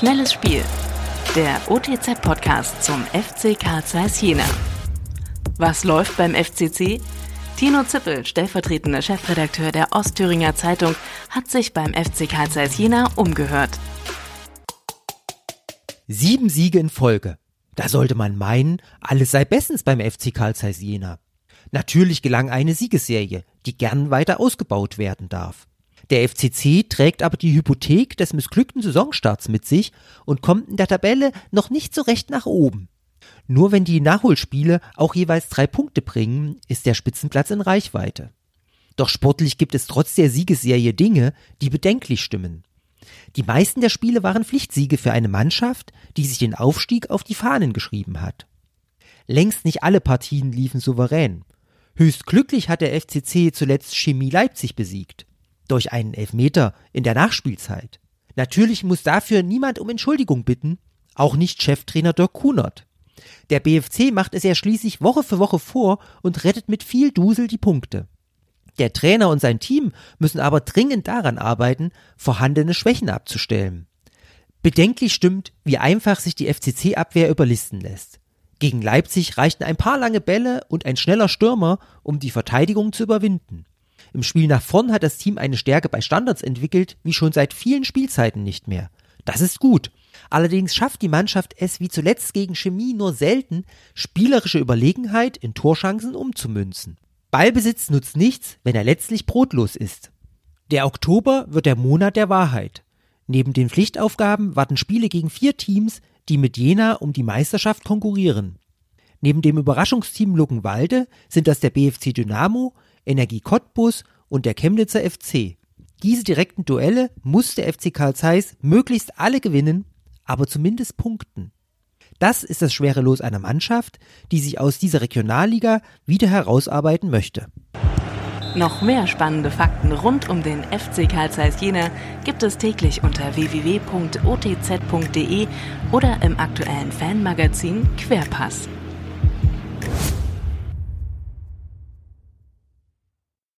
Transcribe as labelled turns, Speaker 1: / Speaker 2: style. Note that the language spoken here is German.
Speaker 1: Schnelles Spiel. Der OTZ-Podcast zum FC Karl Zeiss Jena. Was läuft beim FCC? Tino Zippel, stellvertretender Chefredakteur der Ostthüringer Zeitung, hat sich beim FC Karl Zeiss Jena umgehört.
Speaker 2: Sieben Siege in Folge. Da sollte man meinen, alles sei bestens beim FC Karl Zeiss Jena. Natürlich gelang eine Siegesserie, die gern weiter ausgebaut werden darf. Der FCC trägt aber die Hypothek des missglückten Saisonstarts mit sich und kommt in der Tabelle noch nicht so recht nach oben. Nur wenn die Nachholspiele auch jeweils drei Punkte bringen, ist der Spitzenplatz in Reichweite. Doch sportlich gibt es trotz der Siegesserie Dinge, die bedenklich stimmen. Die meisten der Spiele waren Pflichtsiege für eine Mannschaft, die sich den Aufstieg auf die Fahnen geschrieben hat. Längst nicht alle Partien liefen souverän. Höchst glücklich hat der FCC zuletzt Chemie Leipzig besiegt. Durch einen Elfmeter in der Nachspielzeit. Natürlich muss dafür niemand um Entschuldigung bitten, auch nicht Cheftrainer Dirk Kunert. Der BFC macht es ja schließlich Woche für Woche vor und rettet mit viel Dusel die Punkte. Der Trainer und sein Team müssen aber dringend daran arbeiten, vorhandene Schwächen abzustellen. Bedenklich stimmt, wie einfach sich die FCC-Abwehr überlisten lässt. Gegen Leipzig reichten ein paar lange Bälle und ein schneller Stürmer, um die Verteidigung zu überwinden. Im Spiel nach vorn hat das Team eine Stärke bei Standards entwickelt, wie schon seit vielen Spielzeiten nicht mehr. Das ist gut. Allerdings schafft die Mannschaft es wie zuletzt gegen Chemie nur selten, spielerische Überlegenheit in Torschancen umzumünzen. Ballbesitz nutzt nichts, wenn er letztlich brotlos ist. Der Oktober wird der Monat der Wahrheit. Neben den Pflichtaufgaben warten Spiele gegen vier Teams, die mit Jena um die Meisterschaft konkurrieren. Neben dem Überraschungsteam Luckenwalde sind das der BFC Dynamo, Energie Cottbus und der Chemnitzer FC. Diese direkten Duelle muss der FC Karl Zeiss möglichst alle gewinnen, aber zumindest punkten. Das ist das schwere Los einer Mannschaft, die sich aus dieser Regionalliga wieder herausarbeiten möchte.
Speaker 1: Noch mehr spannende Fakten rund um den FC Karl Zeiss Jena gibt es täglich unter www.otz.de oder im aktuellen Fanmagazin Querpass.